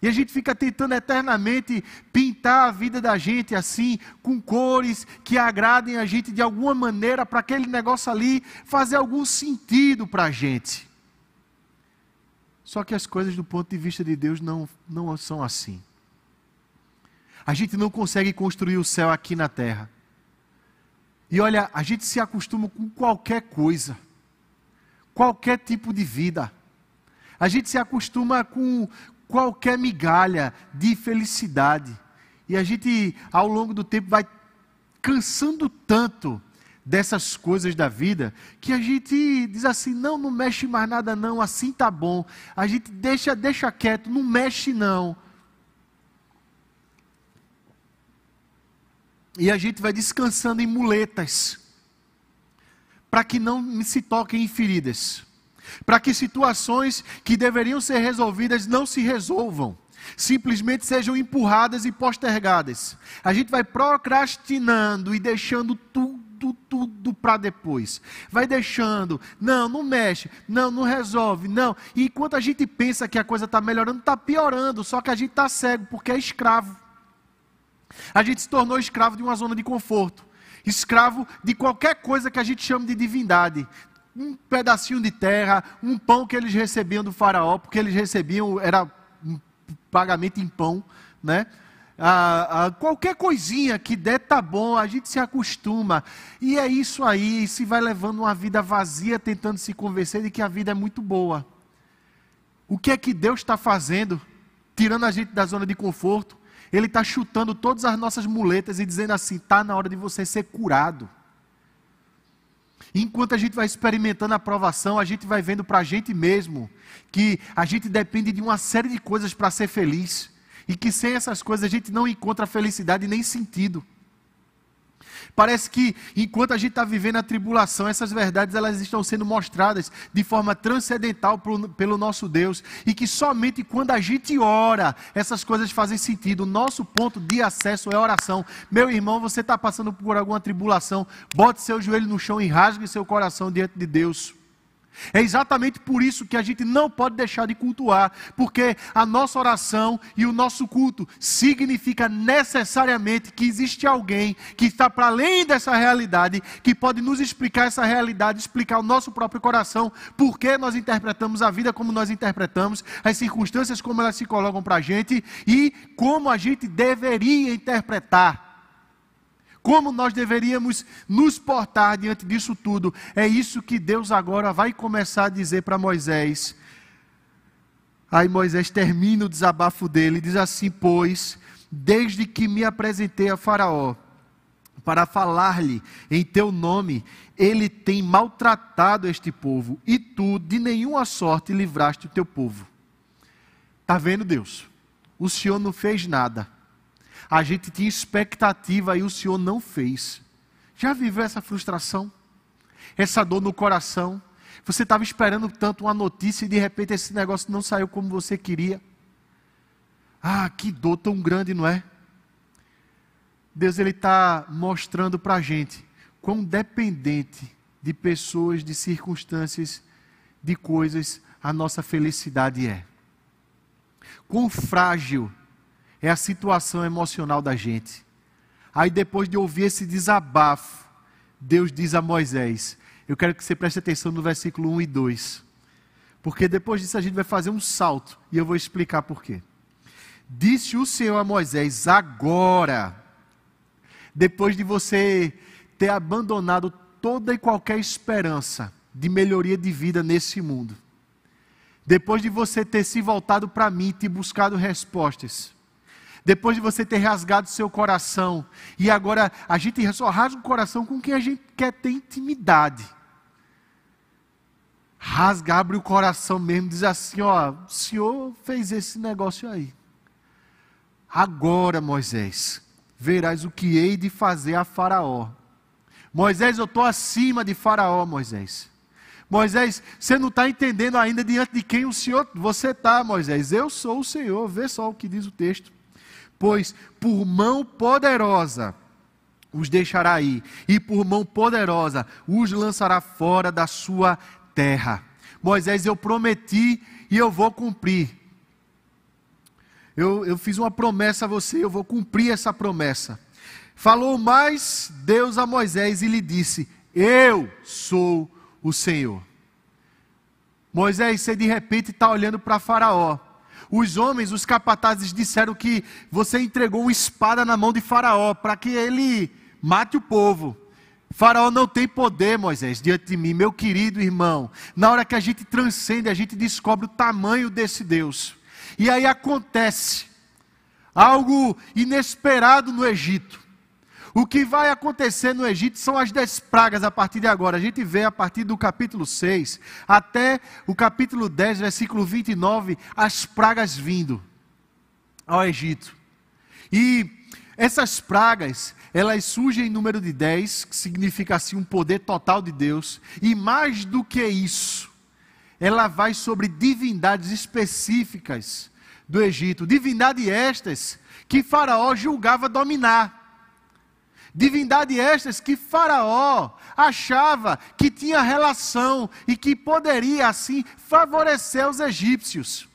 E a gente fica tentando eternamente pintar a vida da gente assim, com cores que agradem a gente de alguma maneira, para aquele negócio ali fazer algum sentido para a gente. Só que as coisas do ponto de vista de Deus não, não são assim. A gente não consegue construir o céu aqui na terra. E olha, a gente se acostuma com qualquer coisa, qualquer tipo de vida. A gente se acostuma com qualquer migalha de felicidade. E a gente, ao longo do tempo, vai cansando tanto dessas coisas da vida que a gente diz assim: não, não mexe mais nada, não, assim tá bom. A gente deixa, deixa quieto, não mexe não. E a gente vai descansando em muletas, para que não se toquem em feridas, para que situações que deveriam ser resolvidas não se resolvam, simplesmente sejam empurradas e postergadas. A gente vai procrastinando e deixando tudo, tudo para depois. Vai deixando, não, não mexe, não, não resolve, não. E enquanto a gente pensa que a coisa está melhorando, está piorando, só que a gente está cego porque é escravo. A gente se tornou escravo de uma zona de conforto, escravo de qualquer coisa que a gente chama de divindade. Um pedacinho de terra, um pão que eles recebiam do faraó, porque eles recebiam, era um pagamento em pão, né? Ah, ah, qualquer coisinha que der tá bom, a gente se acostuma. E é isso aí, se vai levando uma vida vazia, tentando se convencer de que a vida é muito boa. O que é que Deus está fazendo? Tirando a gente da zona de conforto, ele está chutando todas as nossas muletas e dizendo assim: está na hora de você ser curado. Enquanto a gente vai experimentando a aprovação, a gente vai vendo para a gente mesmo que a gente depende de uma série de coisas para ser feliz. E que sem essas coisas a gente não encontra felicidade nem sentido. Parece que enquanto a gente está vivendo a tribulação, essas verdades elas estão sendo mostradas de forma transcendental pelo nosso Deus e que somente quando a gente ora essas coisas fazem sentido. O nosso ponto de acesso é oração. Meu irmão, você está passando por alguma tribulação, bote seu joelho no chão e rasgue seu coração diante de Deus. É exatamente por isso que a gente não pode deixar de cultuar, porque a nossa oração e o nosso culto significa necessariamente que existe alguém que está para além dessa realidade, que pode nos explicar essa realidade, explicar o nosso próprio coração, por que nós interpretamos a vida como nós interpretamos, as circunstâncias como elas se colocam para a gente e como a gente deveria interpretar como nós deveríamos nos portar diante disso tudo. É isso que Deus agora vai começar a dizer para Moisés. Aí Moisés termina o desabafo dele e diz assim: Pois, desde que me apresentei a Faraó, para falar-lhe em teu nome, ele tem maltratado este povo, e tu de nenhuma sorte livraste o teu povo. Está vendo, Deus? O Senhor não fez nada. A gente tinha expectativa e o Senhor não fez. Já viveu essa frustração? Essa dor no coração? Você estava esperando tanto uma notícia e de repente esse negócio não saiu como você queria. Ah, que dor tão grande, não é? Deus ele está mostrando para a gente quão dependente de pessoas, de circunstâncias, de coisas a nossa felicidade é. Quão frágil é a situação emocional da gente. Aí depois de ouvir esse desabafo, Deus diz a Moisés: Eu quero que você preste atenção no versículo 1 e 2. Porque depois disso a gente vai fazer um salto e eu vou explicar por quê. Disse o Senhor a Moisés: Agora, depois de você ter abandonado toda e qualquer esperança de melhoria de vida nesse mundo, depois de você ter se voltado para mim e ter buscado respostas, depois de você ter rasgado seu coração, e agora a gente só rasga o coração com quem a gente quer ter intimidade. Rasga, abre o coração mesmo, diz assim: ó, o Senhor fez esse negócio aí. Agora, Moisés, verás o que hei de fazer a Faraó. Moisés, eu estou acima de Faraó, Moisés. Moisés, você não está entendendo ainda diante de quem o Senhor você está, Moisés. Eu sou o Senhor. Vê só o que diz o texto pois por mão poderosa os deixará ir, e por mão poderosa os lançará fora da sua terra. Moisés, eu prometi e eu vou cumprir. Eu, eu fiz uma promessa a você, eu vou cumprir essa promessa. Falou mais Deus a Moisés e lhe disse: Eu sou o Senhor. Moisés, você de repente está olhando para Faraó. Os homens, os capatazes, disseram que você entregou uma espada na mão de Faraó para que ele mate o povo. Faraó não tem poder, Moisés, diante de mim, meu querido irmão. Na hora que a gente transcende, a gente descobre o tamanho desse Deus. E aí acontece algo inesperado no Egito. O que vai acontecer no Egito são as dez pragas a partir de agora. A gente vê a partir do capítulo 6 até o capítulo 10, versículo 29, as pragas vindo ao Egito. E essas pragas, elas surgem em número de 10, que significa assim um poder total de Deus, e mais do que isso, ela vai sobre divindades específicas do Egito, divindades estas que Faraó julgava dominar. Divindade estas que Faraó achava que tinha relação e que poderia assim favorecer os egípcios.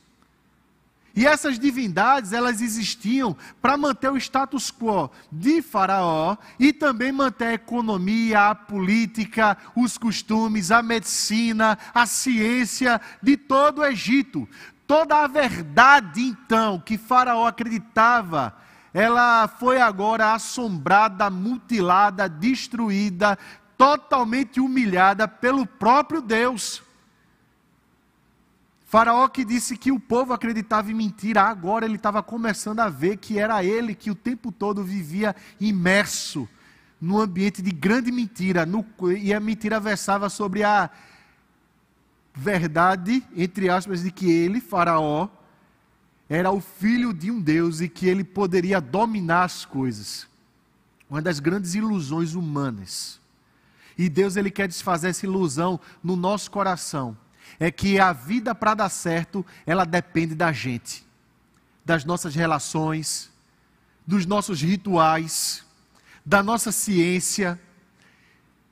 E essas divindades, elas existiam para manter o status quo de Faraó e também manter a economia, a política, os costumes, a medicina, a ciência de todo o Egito. Toda a verdade, então, que Faraó acreditava ela foi agora assombrada, mutilada, destruída, totalmente humilhada pelo próprio Deus. Faraó que disse que o povo acreditava em mentira, agora ele estava começando a ver que era ele que o tempo todo vivia imerso num ambiente de grande mentira, no, e a mentira versava sobre a verdade, entre aspas, de que ele, Faraó, era o filho de um Deus e que ele poderia dominar as coisas. Uma das grandes ilusões humanas. E Deus ele quer desfazer essa ilusão no nosso coração. É que a vida para dar certo, ela depende da gente, das nossas relações, dos nossos rituais, da nossa ciência.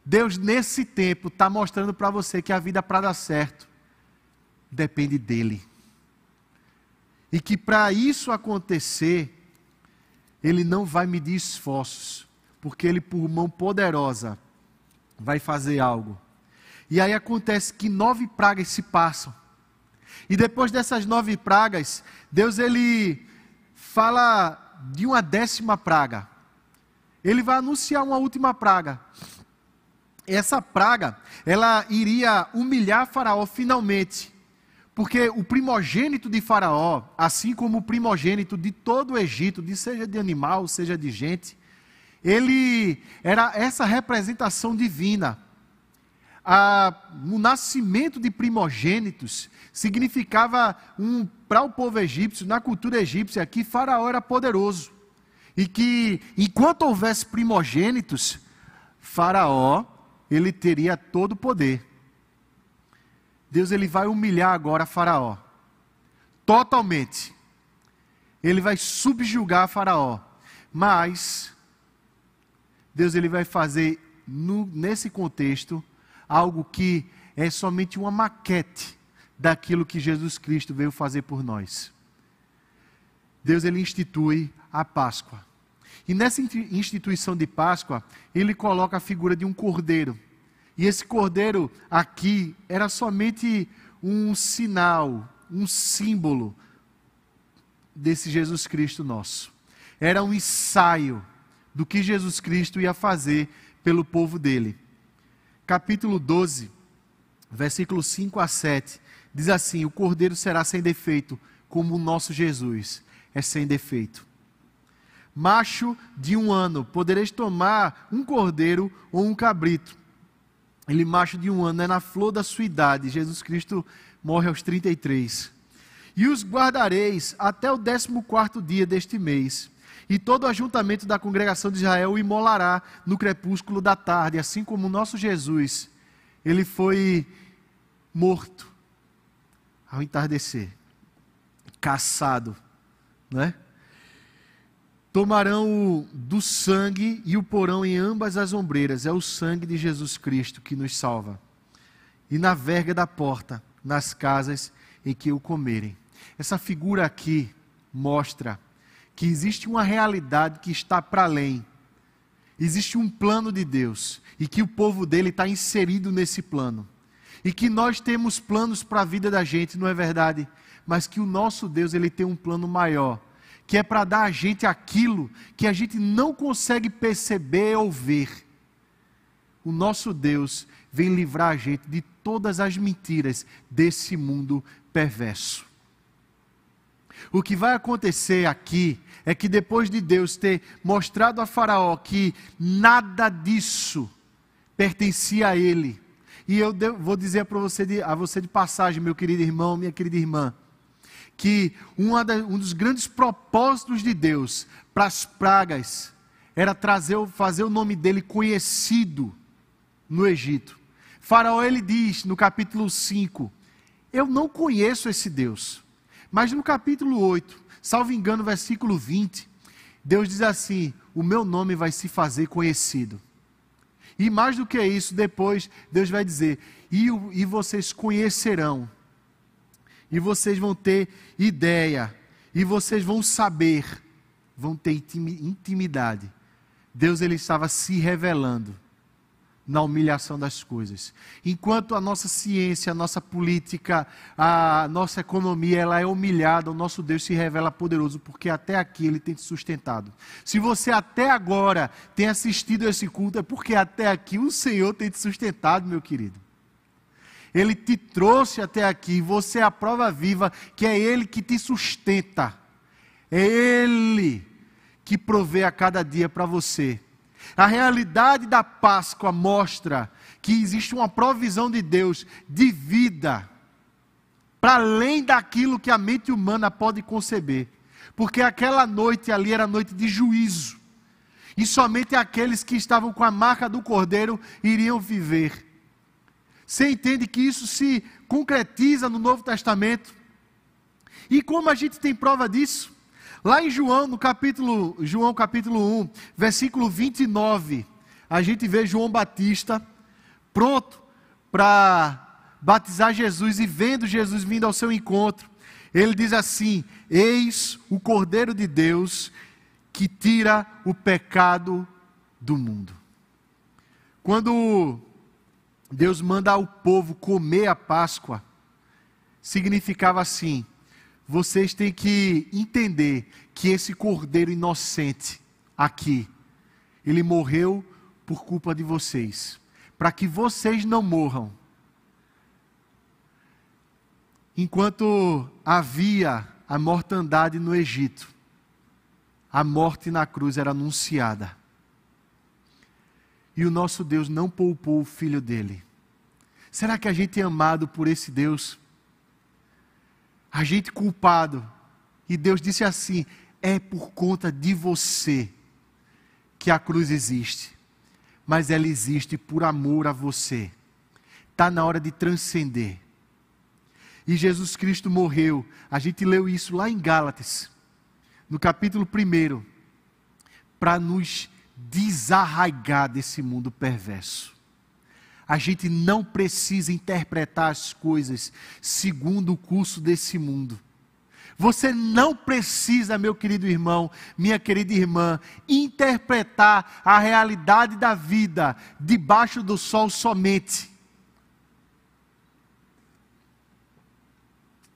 Deus, nesse tempo, está mostrando para você que a vida para dar certo depende dEle. E que para isso acontecer, Ele não vai medir esforços, porque Ele, por mão poderosa, vai fazer algo. E aí acontece que nove pragas se passam. E depois dessas nove pragas, Deus ele fala de uma décima praga. Ele vai anunciar uma última praga. Essa praga, ela iria humilhar Faraó finalmente. Porque o primogênito de Faraó, assim como o primogênito de todo o Egito, de seja de animal, seja de gente, ele era essa representação divina. O nascimento de primogênitos significava um para o povo egípcio, na cultura egípcia, que Faraó era poderoso. E que enquanto houvesse primogênitos, Faraó, ele teria todo o poder. Deus ele vai humilhar agora Faraó. Totalmente. Ele vai subjugar Faraó. Mas Deus ele vai fazer no, nesse contexto algo que é somente uma maquete daquilo que Jesus Cristo veio fazer por nós. Deus ele institui a Páscoa. E nessa instituição de Páscoa, ele coloca a figura de um cordeiro. E esse cordeiro aqui era somente um sinal, um símbolo desse Jesus Cristo nosso. Era um ensaio do que Jesus Cristo ia fazer pelo povo dele. Capítulo 12, versículos 5 a 7, diz assim: O cordeiro será sem defeito, como o nosso Jesus é sem defeito. Macho de um ano, podereis tomar um cordeiro ou um cabrito. Ele, macho de um ano, é na flor da sua idade. Jesus Cristo morre aos 33. E os guardareis até o décimo quarto dia deste mês e todo o ajuntamento da congregação de Israel o imolará no crepúsculo da tarde, assim como o nosso Jesus, ele foi morto ao entardecer, caçado, né? Tomarão do sangue e o porão em ambas as ombreiras, é o sangue de Jesus Cristo que nos salva. E na verga da porta, nas casas em que o comerem. Essa figura aqui mostra que existe uma realidade que está para além. Existe um plano de Deus e que o povo dele está inserido nesse plano. E que nós temos planos para a vida da gente, não é verdade? Mas que o nosso Deus ele tem um plano maior, que é para dar a gente aquilo que a gente não consegue perceber ou ver. O nosso Deus vem livrar a gente de todas as mentiras desse mundo perverso. O que vai acontecer aqui é que depois de Deus ter mostrado a Faraó que nada disso pertencia a ele, e eu vou dizer para você de, a você de passagem, meu querido irmão, minha querida irmã, que um dos grandes propósitos de Deus para as pragas era trazer, fazer o nome dele conhecido no Egito. Faraó ele diz no capítulo 5: Eu não conheço esse Deus. Mas no capítulo 8, salvo engano, versículo 20, Deus diz assim: O meu nome vai se fazer conhecido. E mais do que isso, depois Deus vai dizer: E, e vocês conhecerão, e vocês vão ter ideia, e vocês vão saber, vão ter intimidade. Deus ele estava se revelando na humilhação das coisas. Enquanto a nossa ciência, a nossa política, a nossa economia, ela é humilhada, o nosso Deus se revela poderoso, porque até aqui ele tem te sustentado. Se você até agora tem assistido esse culto, é porque até aqui o Senhor tem te sustentado, meu querido. Ele te trouxe até aqui, você é a prova viva que é Ele que te sustenta. É Ele que provê a cada dia para você A realidade da Páscoa mostra que existe uma provisão de Deus de vida, para além daquilo que a mente humana pode conceber. Porque aquela noite ali era noite de juízo. E somente aqueles que estavam com a marca do cordeiro iriam viver. Você entende que isso se concretiza no Novo Testamento? E como a gente tem prova disso? Lá em João, no capítulo, João capítulo 1, versículo 29, a gente vê João Batista pronto para batizar Jesus e vendo Jesus vindo ao seu encontro, ele diz assim: Eis o Cordeiro de Deus que tira o pecado do mundo. Quando Deus manda ao povo comer a Páscoa, significava assim: vocês têm que entender que esse cordeiro inocente aqui, ele morreu por culpa de vocês, para que vocês não morram. Enquanto havia a mortandade no Egito, a morte na cruz era anunciada. E o nosso Deus não poupou o filho dele. Será que a gente é amado por esse Deus? a gente culpado. E Deus disse assim: é por conta de você que a cruz existe. Mas ela existe por amor a você. Está na hora de transcender. E Jesus Cristo morreu. A gente leu isso lá em Gálatas, no capítulo 1, para nos desarraigar desse mundo perverso. A gente não precisa interpretar as coisas segundo o curso desse mundo. Você não precisa, meu querido irmão, minha querida irmã, interpretar a realidade da vida debaixo do sol somente.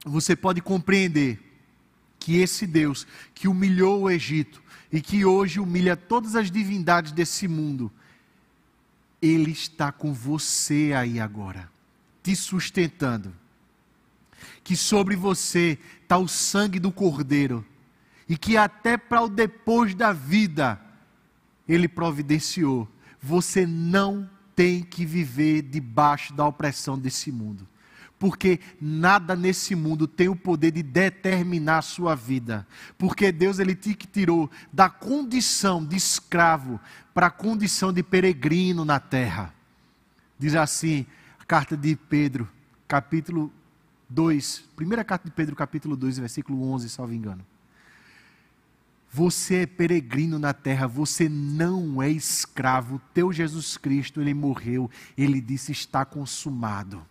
Você pode compreender que esse Deus que humilhou o Egito e que hoje humilha todas as divindades desse mundo, ele está com você aí agora, te sustentando. Que sobre você está o sangue do Cordeiro, e que até para o depois da vida, Ele providenciou. Você não tem que viver debaixo da opressão desse mundo porque nada nesse mundo tem o poder de determinar a sua vida. Porque Deus ele te tirou da condição de escravo para a condição de peregrino na terra. Diz assim, a carta de Pedro, capítulo 2, primeira carta de Pedro, capítulo 2, versículo 11, salvo engano. Você é peregrino na terra, você não é escravo. Teu Jesus Cristo, ele morreu, ele disse está consumado.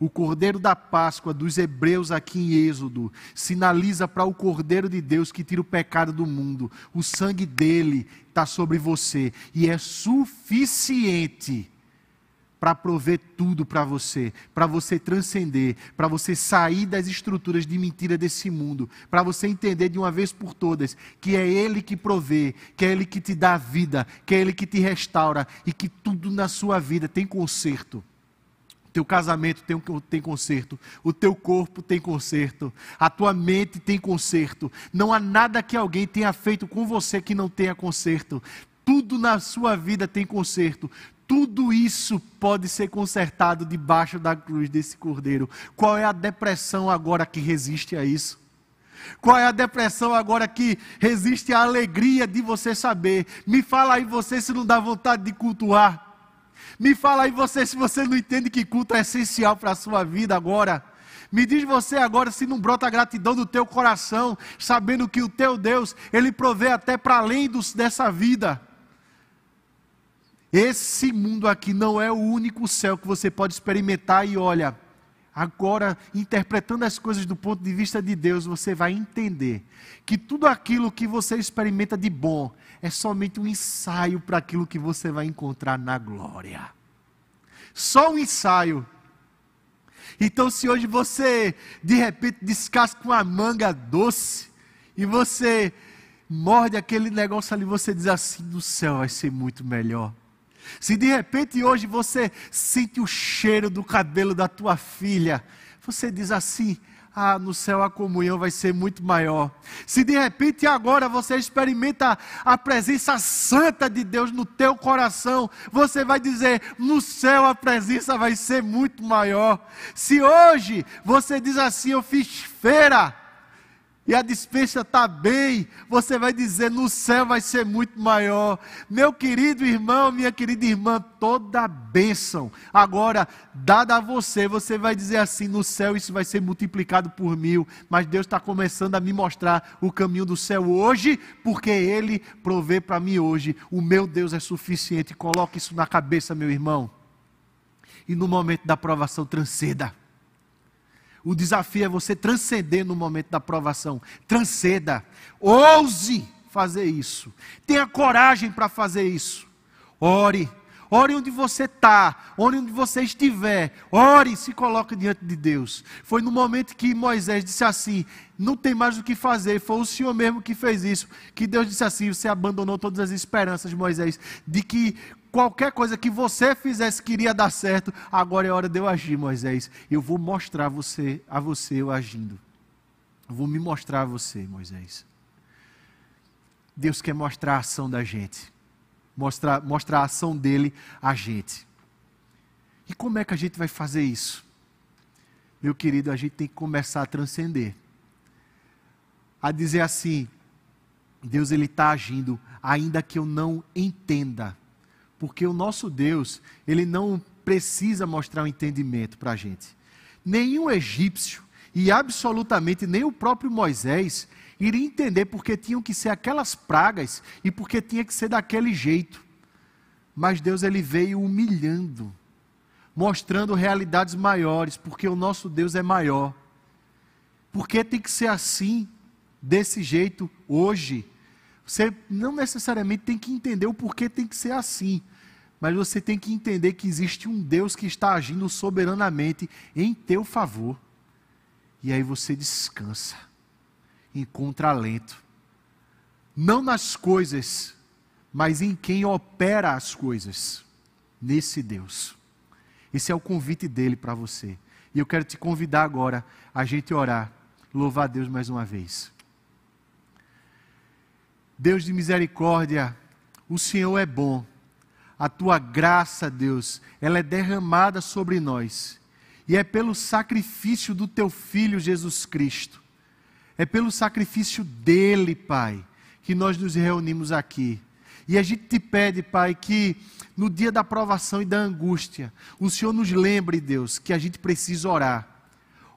O cordeiro da Páscoa dos hebreus aqui em Êxodo sinaliza para o cordeiro de Deus que tira o pecado do mundo. O sangue dele está sobre você e é suficiente para prover tudo para você, para você transcender, para você sair das estruturas de mentira desse mundo, para você entender de uma vez por todas que é Ele que provê, que é Ele que te dá vida, que é Ele que te restaura e que tudo na sua vida tem conserto teu casamento tem, tem conserto, o teu corpo tem conserto, a tua mente tem conserto. Não há nada que alguém tenha feito com você que não tenha conserto. Tudo na sua vida tem conserto. Tudo isso pode ser consertado debaixo da cruz desse cordeiro. Qual é a depressão agora que resiste a isso? Qual é a depressão agora que resiste à alegria de você saber? Me fala aí você se não dá vontade de cultuar. Me fala aí você se você não entende que culto é essencial para a sua vida agora. Me diz você agora se não brota gratidão do teu coração, sabendo que o teu Deus, ele provê até para além dos, dessa vida. Esse mundo aqui não é o único céu que você pode experimentar e olha, agora interpretando as coisas do ponto de vista de Deus, você vai entender que tudo aquilo que você experimenta de bom é somente um ensaio para aquilo que você vai encontrar na glória. Só um ensaio. Então, se hoje você de repente descasca uma manga doce e você morde aquele negócio ali, você diz assim: do céu vai ser muito melhor. Se de repente hoje você sente o cheiro do cabelo da tua filha, você diz assim: ah, no céu a comunhão vai ser muito maior. Se de repente agora você experimenta a presença santa de Deus no teu coração, você vai dizer: no céu a presença vai ser muito maior. Se hoje você diz assim: eu fiz feira, e a dispensa está bem, você vai dizer: no céu vai ser muito maior. Meu querido irmão, minha querida irmã, toda bênção agora dada a você, você vai dizer assim: no céu isso vai ser multiplicado por mil. Mas Deus está começando a me mostrar o caminho do céu hoje, porque Ele provê para mim hoje. O meu Deus é suficiente. Coloque isso na cabeça, meu irmão. E no momento da provação, transceda. O desafio é você transcender no momento da provação. Transceda. Ouse fazer isso. Tenha coragem para fazer isso. Ore. Ore onde você está, ore onde você estiver, ore e se coloque diante de Deus. Foi no momento que Moisés disse assim: não tem mais o que fazer, foi o Senhor mesmo que fez isso. Que Deus disse assim: você abandonou todas as esperanças, Moisés, de que qualquer coisa que você fizesse que iria dar certo, agora é hora de eu agir, Moisés. Eu vou mostrar você, a você eu agindo. Eu vou me mostrar a você, Moisés. Deus quer mostrar a ação da gente. Mostrar, mostrar a ação dele a gente. E como é que a gente vai fazer isso? Meu querido, a gente tem que começar a transcender. A dizer assim, Deus ele está agindo, ainda que eu não entenda porque o nosso Deus, ele não precisa mostrar um entendimento para a gente. Nenhum egípcio, e absolutamente nem o próprio Moisés, iria entender porque tinham que ser aquelas pragas e porque tinha que ser daquele jeito. Mas Deus ele veio humilhando, mostrando realidades maiores, porque o nosso Deus é maior. Porque tem que ser assim, desse jeito, hoje. Você não necessariamente tem que entender o porquê tem que ser assim. Mas você tem que entender que existe um Deus que está agindo soberanamente em teu favor. E aí você descansa, encontra alento. Não nas coisas, mas em quem opera as coisas. Nesse Deus. Esse é o convite dele para você. E eu quero te convidar agora a gente orar, louvar a Deus mais uma vez. Deus de misericórdia, o Senhor é bom. A tua graça, Deus, ela é derramada sobre nós. E é pelo sacrifício do teu filho Jesus Cristo. É pelo sacrifício dele, Pai, que nós nos reunimos aqui. E a gente te pede, Pai, que no dia da provação e da angústia, o Senhor nos lembre, Deus, que a gente precisa orar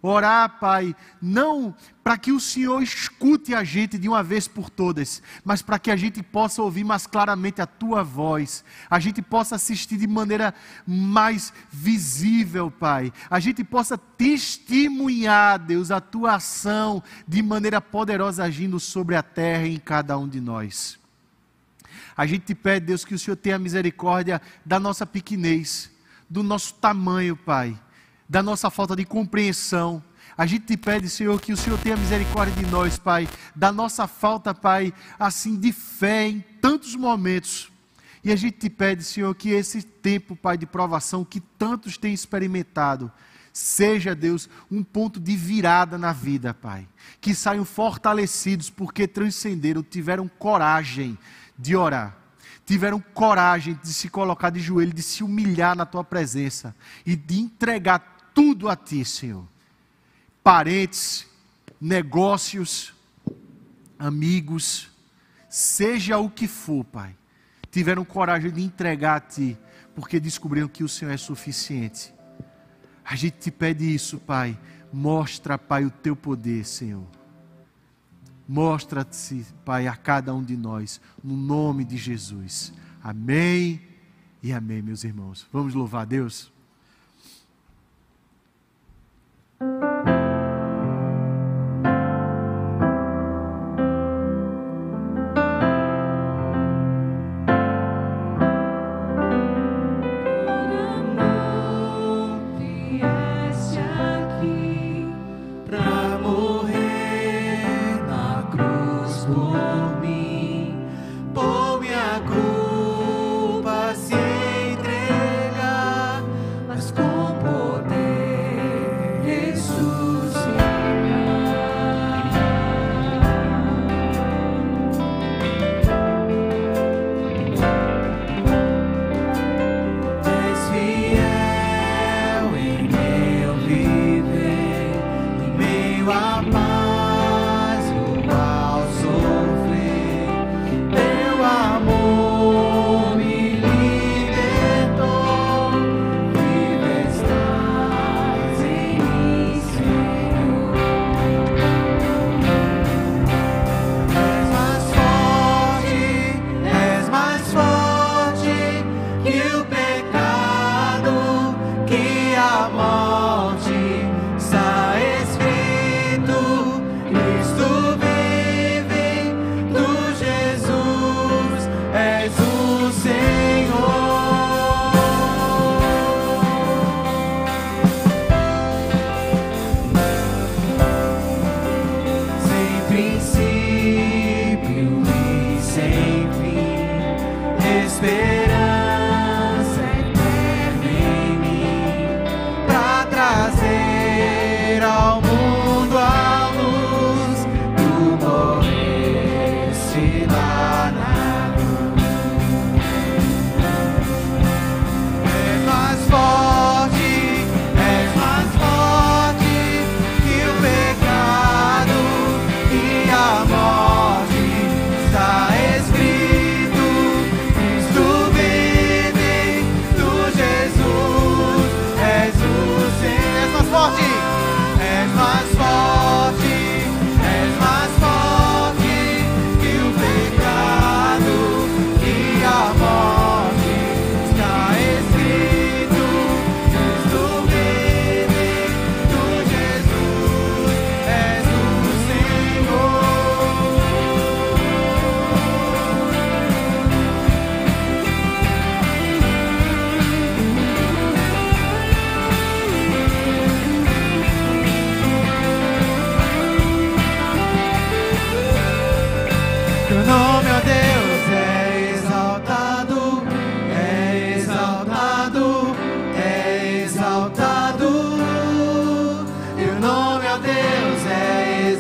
Orar, Pai, não para que o Senhor escute a gente de uma vez por todas, mas para que a gente possa ouvir mais claramente a tua voz, a gente possa assistir de maneira mais visível, Pai, a gente possa testemunhar, Deus, a tua ação de maneira poderosa agindo sobre a terra e em cada um de nós. A gente te pede, Deus, que o Senhor tenha misericórdia da nossa pequenez, do nosso tamanho, Pai da nossa falta de compreensão. A gente te pede, Senhor, que o Senhor tenha misericórdia de nós, Pai, da nossa falta, Pai, assim de fé em tantos momentos. E a gente te pede, Senhor, que esse tempo, Pai, de provação que tantos têm experimentado, seja, Deus, um ponto de virada na vida, Pai. Que saiam fortalecidos porque transcenderam, tiveram coragem de orar tiveram coragem de se colocar de joelho, de se humilhar na tua presença e de entregar tudo a ti, Senhor. Parentes, negócios, amigos, seja o que for, Pai, tiveram coragem de entregar a Ti, porque descobriram que o Senhor é suficiente. A gente te pede isso, Pai. Mostra, Pai, o Teu poder, Senhor. Mostra-te, Pai, a cada um de nós, no nome de Jesus. Amém e amém, meus irmãos. Vamos louvar a Deus?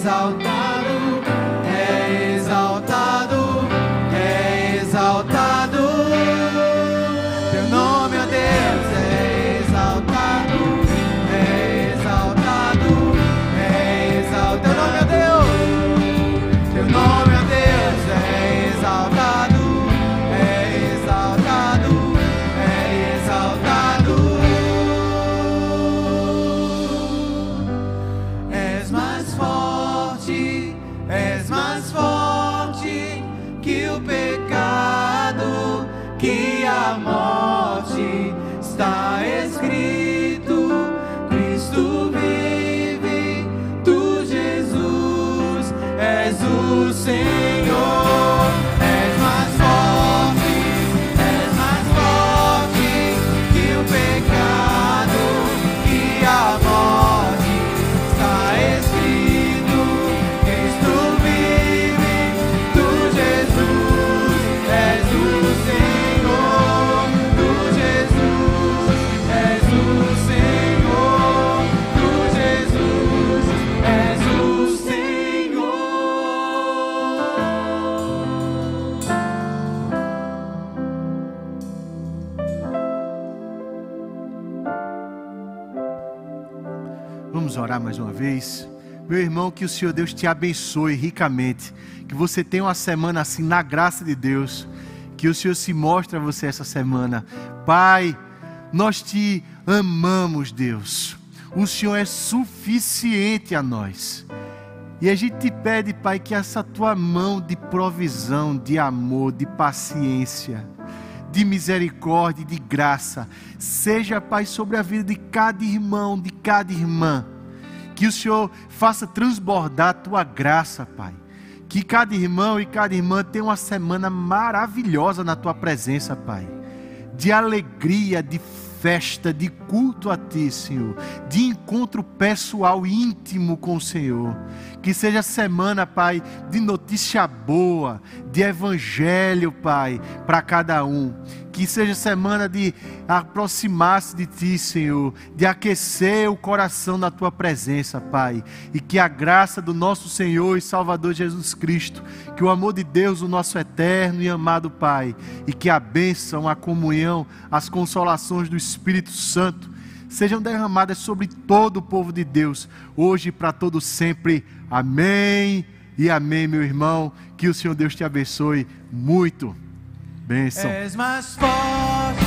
Mais vez. Meu irmão, que o Senhor Deus te abençoe ricamente. Que você tenha uma semana assim na graça de Deus. Que o Senhor se mostre a você essa semana. Pai, nós te amamos, Deus. O Senhor é suficiente a nós. E a gente te pede, Pai, que essa tua mão de provisão, de amor, de paciência, de misericórdia, de graça, seja, Pai, sobre a vida de cada irmão, de cada irmã que o Senhor faça transbordar a tua graça, Pai. Que cada irmão e cada irmã tenha uma semana maravilhosa na tua presença, Pai. De alegria, de festa, de culto a Ti, Senhor. De encontro pessoal íntimo com o Senhor. Que seja semana, Pai, de notícia boa, de evangelho, Pai, para cada um que seja semana de aproximar-se de Ti, Senhor, de aquecer o coração na Tua presença, Pai. E que a graça do nosso Senhor e Salvador Jesus Cristo, que o amor de Deus, o nosso eterno e amado Pai, e que a bênção, a comunhão, as consolações do Espírito Santo sejam derramadas sobre todo o povo de Deus, hoje e para todo sempre. Amém e amém, meu irmão. Que o Senhor Deus te abençoe muito. Bênção. És mais forte,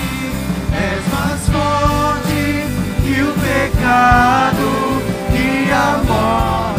és mais forte que o pecado, que a morte.